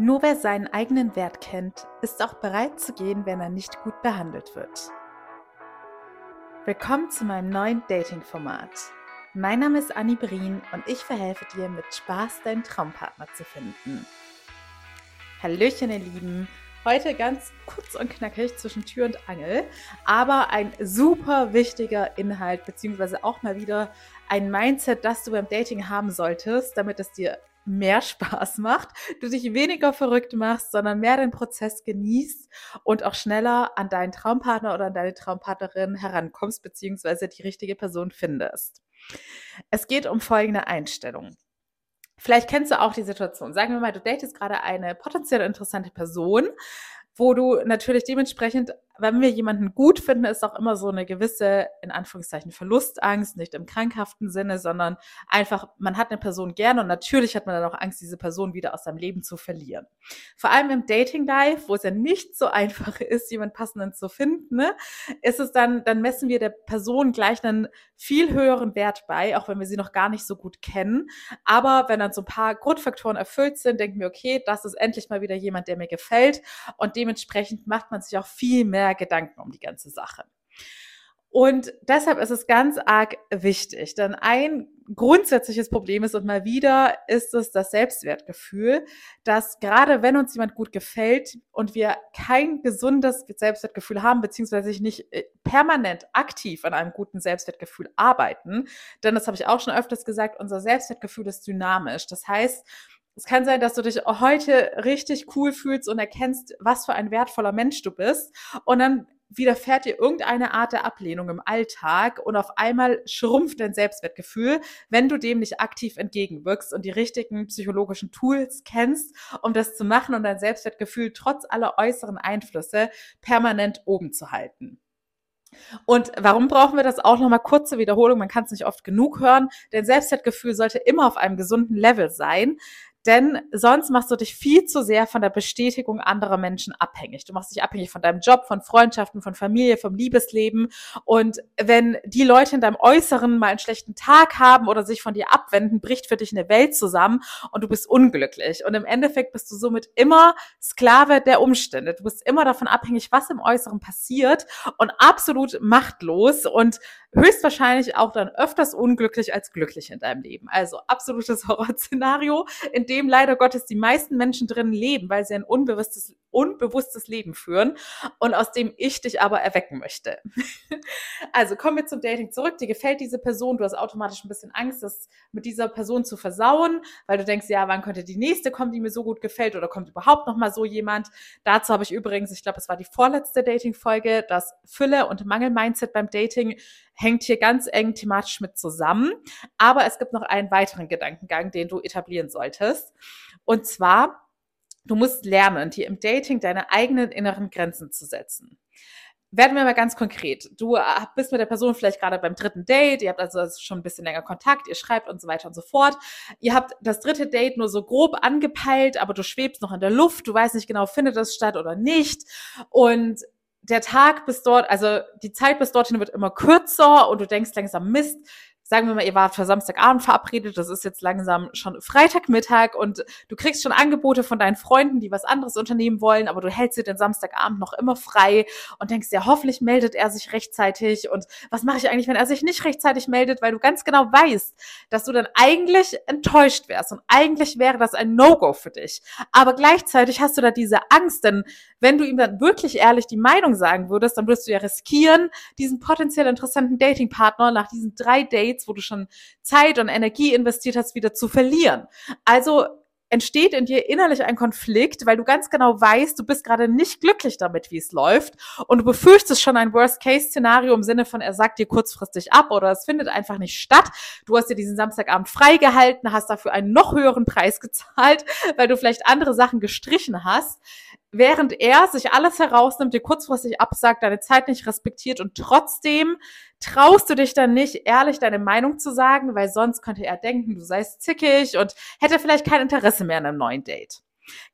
Nur wer seinen eigenen Wert kennt, ist auch bereit zu gehen, wenn er nicht gut behandelt wird. Willkommen zu meinem neuen Dating-Format. Mein Name ist Annie Brien und ich verhelfe dir mit Spaß deinen Traumpartner zu finden. Hallöchen, ihr Lieben! Heute ganz kurz und knackig zwischen Tür und Angel, aber ein super wichtiger Inhalt, beziehungsweise auch mal wieder ein Mindset, das du beim Dating haben solltest, damit es dir mehr Spaß macht, du dich weniger verrückt machst, sondern mehr den Prozess genießt und auch schneller an deinen Traumpartner oder an deine Traumpartnerin herankommst, beziehungsweise die richtige Person findest. Es geht um folgende Einstellung. Vielleicht kennst du auch die Situation. Sagen wir mal, du datest gerade eine potenziell interessante Person, wo du natürlich dementsprechend wenn wir jemanden gut finden, ist auch immer so eine gewisse, in Anführungszeichen, Verlustangst, nicht im krankhaften Sinne, sondern einfach, man hat eine Person gerne und natürlich hat man dann auch Angst, diese Person wieder aus seinem Leben zu verlieren. Vor allem im Dating-Life, wo es ja nicht so einfach ist, jemanden passenden zu finden, ne, ist es dann, dann messen wir der Person gleich einen viel höheren Wert bei, auch wenn wir sie noch gar nicht so gut kennen. Aber wenn dann so ein paar Grundfaktoren erfüllt sind, denken wir, okay, das ist endlich mal wieder jemand, der mir gefällt und dementsprechend macht man sich auch viel mehr Gedanken um die ganze Sache. Und deshalb ist es ganz arg wichtig, denn ein grundsätzliches Problem ist und mal wieder ist es das Selbstwertgefühl, dass gerade wenn uns jemand gut gefällt und wir kein gesundes Selbstwertgefühl haben, beziehungsweise nicht äh, permanent aktiv an einem guten Selbstwertgefühl arbeiten, denn das habe ich auch schon öfters gesagt, unser Selbstwertgefühl ist dynamisch. Das heißt, es kann sein, dass du dich heute richtig cool fühlst und erkennst, was für ein wertvoller Mensch du bist. Und dann widerfährt dir irgendeine Art der Ablehnung im Alltag und auf einmal schrumpft dein Selbstwertgefühl, wenn du dem nicht aktiv entgegenwirkst und die richtigen psychologischen Tools kennst, um das zu machen und dein Selbstwertgefühl trotz aller äußeren Einflüsse permanent oben zu halten. Und warum brauchen wir das auch nochmal kurze Wiederholung? Man kann es nicht oft genug hören, denn Selbstwertgefühl sollte immer auf einem gesunden Level sein. Denn sonst machst du dich viel zu sehr von der Bestätigung anderer Menschen abhängig. Du machst dich abhängig von deinem Job, von Freundschaften, von Familie, vom Liebesleben. Und wenn die Leute in deinem Äußeren mal einen schlechten Tag haben oder sich von dir abwenden, bricht für dich eine Welt zusammen und du bist unglücklich. Und im Endeffekt bist du somit immer Sklave der Umstände. Du bist immer davon abhängig, was im Äußeren passiert und absolut machtlos und höchstwahrscheinlich auch dann öfters unglücklich als glücklich in deinem Leben. Also absolutes Horrorszenario, in dem leider Gottes die meisten Menschen drin leben, weil sie ein unbewusstes, unbewusstes Leben führen und aus dem ich dich aber erwecken möchte. also kommen wir zum Dating zurück. Dir gefällt diese Person, du hast automatisch ein bisschen Angst, das mit dieser Person zu versauen, weil du denkst, ja, wann könnte die nächste kommen, die mir so gut gefällt oder kommt überhaupt noch mal so jemand? Dazu habe ich übrigens, ich glaube, es war die vorletzte Dating-Folge, das Fülle- und Mangel-Mindset beim Dating hängt hier ganz eng thematisch mit zusammen. Aber es gibt noch einen weiteren Gedankengang, den du etablieren solltest. Und zwar, du musst lernen, dir im Dating deine eigenen inneren Grenzen zu setzen. Werden wir mal ganz konkret. Du äh, bist mit der Person vielleicht gerade beim dritten Date, ihr habt also schon ein bisschen länger Kontakt, ihr schreibt und so weiter und so fort. Ihr habt das dritte Date nur so grob angepeilt, aber du schwebst noch in der Luft, du weißt nicht genau, findet das statt oder nicht. Und der Tag bis dort, also die Zeit bis dorthin wird immer kürzer und du denkst langsam, Mist, sagen wir mal, ihr wart für Samstagabend verabredet, das ist jetzt langsam schon Freitagmittag und du kriegst schon Angebote von deinen Freunden, die was anderes unternehmen wollen, aber du hältst dir den Samstagabend noch immer frei und denkst, ja, hoffentlich meldet er sich rechtzeitig und was mache ich eigentlich, wenn er sich nicht rechtzeitig meldet, weil du ganz genau weißt, dass du dann eigentlich enttäuscht wärst und eigentlich wäre das ein No-Go für dich. Aber gleichzeitig hast du da diese Angst, denn wenn du ihm dann wirklich ehrlich die Meinung sagen würdest, dann würdest du ja riskieren, diesen potenziell interessanten Datingpartner nach diesen drei Dates Dates, wo du schon Zeit und Energie investiert hast, wieder zu verlieren. Also entsteht in dir innerlich ein Konflikt, weil du ganz genau weißt, du bist gerade nicht glücklich damit, wie es läuft und du befürchtest schon ein Worst-Case-Szenario im Sinne von, er sagt dir kurzfristig ab oder es findet einfach nicht statt. Du hast dir diesen Samstagabend freigehalten, hast dafür einen noch höheren Preis gezahlt, weil du vielleicht andere Sachen gestrichen hast während er sich alles herausnimmt, dir kurzfristig absagt, deine Zeit nicht respektiert und trotzdem traust du dich dann nicht, ehrlich deine Meinung zu sagen, weil sonst könnte er denken, du seist zickig und hätte vielleicht kein Interesse mehr an einem neuen Date.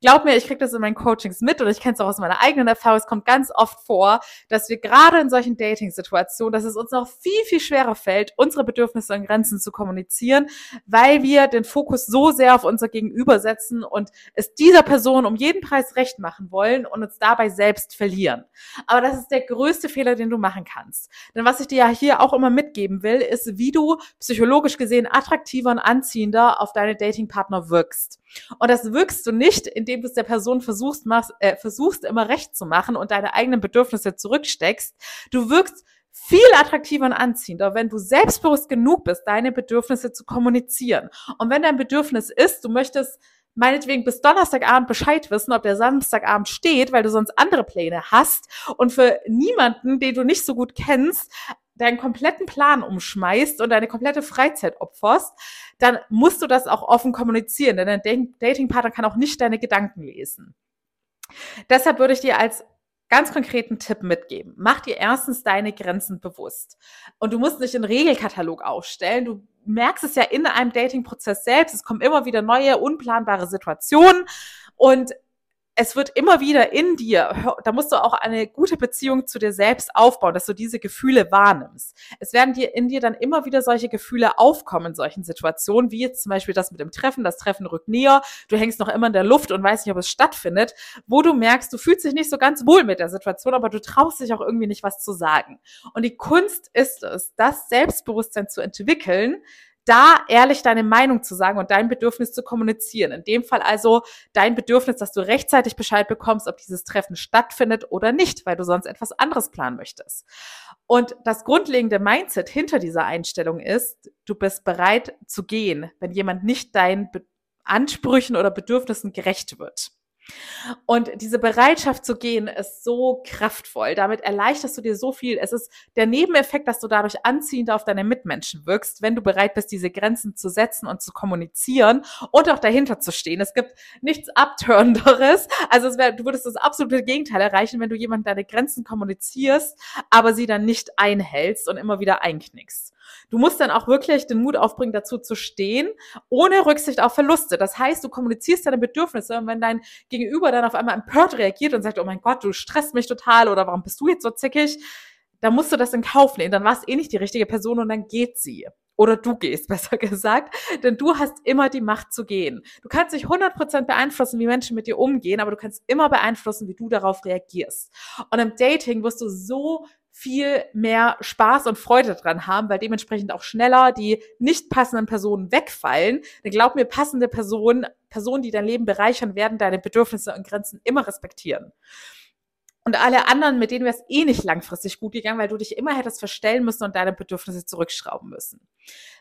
Glaub mir, ich kriege das in meinen Coachings mit und ich kenne es auch aus meiner eigenen Erfahrung. Es kommt ganz oft vor, dass wir gerade in solchen Dating-Situationen, dass es uns noch viel, viel schwerer fällt, unsere Bedürfnisse und Grenzen zu kommunizieren, weil wir den Fokus so sehr auf unser Gegenüber setzen und es dieser Person um jeden Preis recht machen wollen und uns dabei selbst verlieren. Aber das ist der größte Fehler, den du machen kannst. Denn was ich dir ja hier auch immer mitgeben will, ist, wie du psychologisch gesehen attraktiver und anziehender auf deine Datingpartner wirkst. Und das wirkst du nicht, indem du es der Person versuchst, machst, äh, versuchst, immer recht zu machen und deine eigenen Bedürfnisse zurücksteckst. Du wirkst viel attraktiver und anziehender, wenn du selbstbewusst genug bist, deine Bedürfnisse zu kommunizieren. Und wenn dein Bedürfnis ist, du möchtest meinetwegen bis Donnerstagabend Bescheid wissen, ob der Samstagabend steht, weil du sonst andere Pläne hast und für niemanden, den du nicht so gut kennst, deinen kompletten Plan umschmeißt und deine komplette Freizeit opferst, dann musst du das auch offen kommunizieren, denn dein Datingpartner kann auch nicht deine Gedanken lesen. Deshalb würde ich dir als ganz konkreten Tipp mitgeben. Mach dir erstens deine Grenzen bewusst. Und du musst nicht einen Regelkatalog aufstellen. Du merkst es ja in einem Datingprozess selbst. Es kommen immer wieder neue, unplanbare Situationen. Und es wird immer wieder in dir, da musst du auch eine gute Beziehung zu dir selbst aufbauen, dass du diese Gefühle wahrnimmst. Es werden dir in dir dann immer wieder solche Gefühle aufkommen in solchen Situationen, wie jetzt zum Beispiel das mit dem Treffen, das Treffen rückt näher, du hängst noch immer in der Luft und weißt nicht, ob es stattfindet, wo du merkst, du fühlst dich nicht so ganz wohl mit der Situation, aber du traust dich auch irgendwie nicht was zu sagen. Und die Kunst ist es, das Selbstbewusstsein zu entwickeln, da ehrlich deine Meinung zu sagen und dein Bedürfnis zu kommunizieren. In dem Fall also dein Bedürfnis, dass du rechtzeitig Bescheid bekommst, ob dieses Treffen stattfindet oder nicht, weil du sonst etwas anderes planen möchtest. Und das grundlegende Mindset hinter dieser Einstellung ist, du bist bereit zu gehen, wenn jemand nicht deinen Ansprüchen oder Bedürfnissen gerecht wird. Und diese Bereitschaft zu gehen ist so kraftvoll. Damit erleichterst du dir so viel. Es ist der Nebeneffekt, dass du dadurch anziehender auf deine Mitmenschen wirkst, wenn du bereit bist, diese Grenzen zu setzen und zu kommunizieren und auch dahinter zu stehen. Es gibt nichts Abturnenderes. Also wär, du würdest das absolute Gegenteil erreichen, wenn du jemandem deine Grenzen kommunizierst, aber sie dann nicht einhältst und immer wieder einknickst. Du musst dann auch wirklich den Mut aufbringen, dazu zu stehen, ohne Rücksicht auf Verluste. Das heißt, du kommunizierst deine Bedürfnisse und wenn dein Gegenüber dann auf einmal empört reagiert und sagt, oh mein Gott, du stresst mich total oder warum bist du jetzt so zickig, dann musst du das in Kauf nehmen. Dann war es eh nicht die richtige Person und dann geht sie. Oder du gehst, besser gesagt. Denn du hast immer die Macht zu gehen. Du kannst nicht 100% beeinflussen, wie Menschen mit dir umgehen, aber du kannst immer beeinflussen, wie du darauf reagierst. Und im Dating wirst du so viel mehr Spaß und Freude dran haben, weil dementsprechend auch schneller die nicht passenden Personen wegfallen. Denn glaub mir, passende Personen, Personen, die dein Leben bereichern, werden deine Bedürfnisse und Grenzen immer respektieren. Und alle anderen, mit denen wäre es eh nicht langfristig gut gegangen, weil du dich immer hättest verstellen müssen und deine Bedürfnisse zurückschrauben müssen.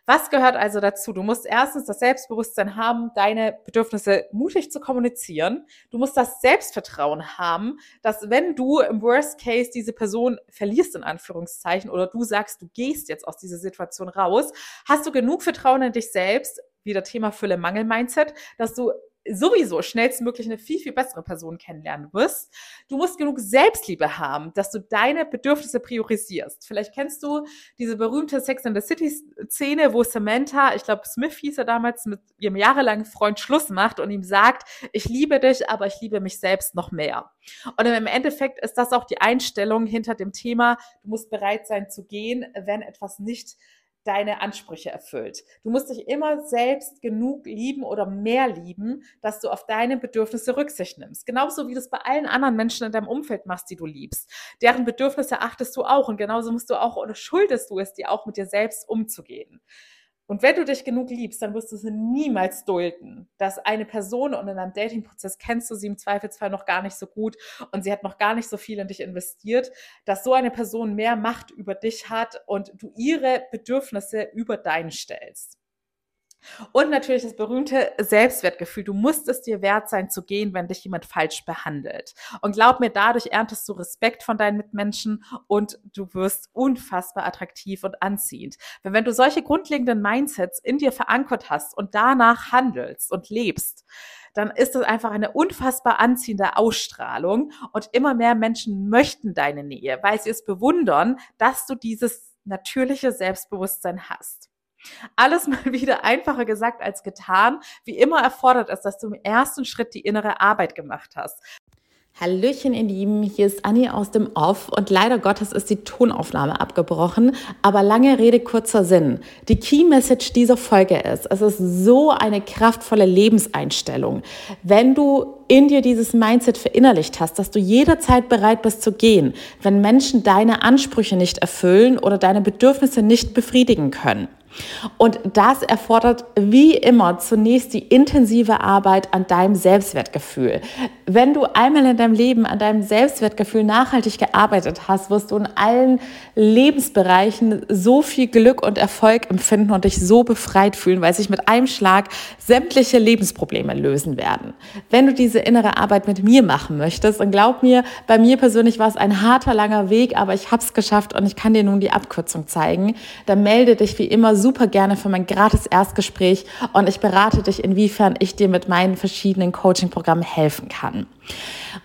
Was gehört also dazu? Du musst erstens das Selbstbewusstsein haben, deine Bedürfnisse mutig zu kommunizieren. Du musst das Selbstvertrauen haben, dass wenn du im Worst Case diese Person verlierst, in Anführungszeichen, oder du sagst, du gehst jetzt aus dieser Situation raus, hast du genug Vertrauen in dich selbst, wieder Thema Fülle-Mangel-Mindset, dass du sowieso schnellstmöglich eine viel, viel bessere Person kennenlernen wirst. Du musst genug Selbstliebe haben, dass du deine Bedürfnisse priorisierst. Vielleicht kennst du diese berühmte Sex in the City Szene, wo Samantha, ich glaube Smith hieß er damals, mit ihrem jahrelangen Freund Schluss macht und ihm sagt, ich liebe dich, aber ich liebe mich selbst noch mehr. Und im Endeffekt ist das auch die Einstellung hinter dem Thema, du musst bereit sein zu gehen, wenn etwas nicht deine Ansprüche erfüllt. Du musst dich immer selbst genug lieben oder mehr lieben, dass du auf deine Bedürfnisse Rücksicht nimmst. Genauso wie du es bei allen anderen Menschen in deinem Umfeld machst, die du liebst. Deren Bedürfnisse achtest du auch und genauso musst du auch oder schuldest du es dir auch mit dir selbst umzugehen. Und wenn du dich genug liebst, dann wirst du es niemals dulden, dass eine Person und in einem Datingprozess kennst du sie im Zweifelsfall noch gar nicht so gut und sie hat noch gar nicht so viel in dich investiert, dass so eine Person mehr Macht über dich hat und du ihre Bedürfnisse über deinen stellst. Und natürlich das berühmte Selbstwertgefühl. Du musst es dir wert sein zu gehen, wenn dich jemand falsch behandelt. Und glaub mir, dadurch erntest du Respekt von deinen Mitmenschen und du wirst unfassbar attraktiv und anziehend. Wenn, wenn du solche grundlegenden Mindsets in dir verankert hast und danach handelst und lebst, dann ist das einfach eine unfassbar anziehende Ausstrahlung und immer mehr Menschen möchten deine Nähe, weil sie es bewundern, dass du dieses natürliche Selbstbewusstsein hast. Alles mal wieder einfacher gesagt als getan. Wie immer erfordert es, dass du im ersten Schritt die innere Arbeit gemacht hast. Hallöchen, ihr Lieben, hier ist Anni aus dem Off und leider Gottes ist die Tonaufnahme abgebrochen, aber lange Rede, kurzer Sinn. Die Key Message dieser Folge ist, es ist so eine kraftvolle Lebenseinstellung. Wenn du in dir dieses Mindset verinnerlicht hast, dass du jederzeit bereit bist zu gehen, wenn Menschen deine Ansprüche nicht erfüllen oder deine Bedürfnisse nicht befriedigen können. Und das erfordert wie immer zunächst die intensive Arbeit an deinem Selbstwertgefühl. Wenn du einmal in deinem Leben an deinem Selbstwertgefühl nachhaltig gearbeitet hast, wirst du in allen Lebensbereichen so viel Glück und Erfolg empfinden und dich so befreit fühlen, weil sich mit einem Schlag sämtliche Lebensprobleme lösen werden. Wenn du diese innere Arbeit mit mir machen möchtest, und glaub mir, bei mir persönlich war es ein harter, langer Weg, aber ich habe es geschafft und ich kann dir nun die Abkürzung zeigen, dann melde dich wie immer super gerne für mein gratis Erstgespräch und ich berate dich, inwiefern ich dir mit meinen verschiedenen Coaching-Programmen helfen kann.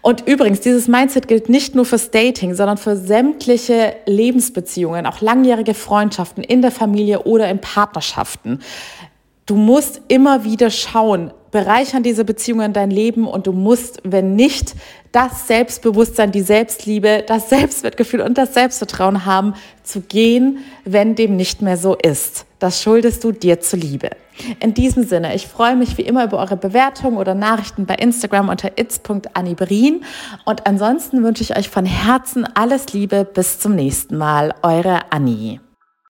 Und übrigens, dieses Mindset gilt nicht nur fürs Dating, sondern für sämtliche Lebensbeziehungen, auch langjährige Freundschaften in der Familie oder in Partnerschaften. Du musst immer wieder schauen, bereichern diese Beziehungen dein Leben und du musst, wenn nicht, das Selbstbewusstsein, die Selbstliebe, das Selbstwertgefühl und das Selbstvertrauen haben, zu gehen, wenn dem nicht mehr so ist. Das schuldest du dir zuliebe. In diesem Sinne, ich freue mich wie immer über eure Bewertungen oder Nachrichten bei Instagram unter its.anibrin. Und ansonsten wünsche ich euch von Herzen alles Liebe. Bis zum nächsten Mal. Eure Annie.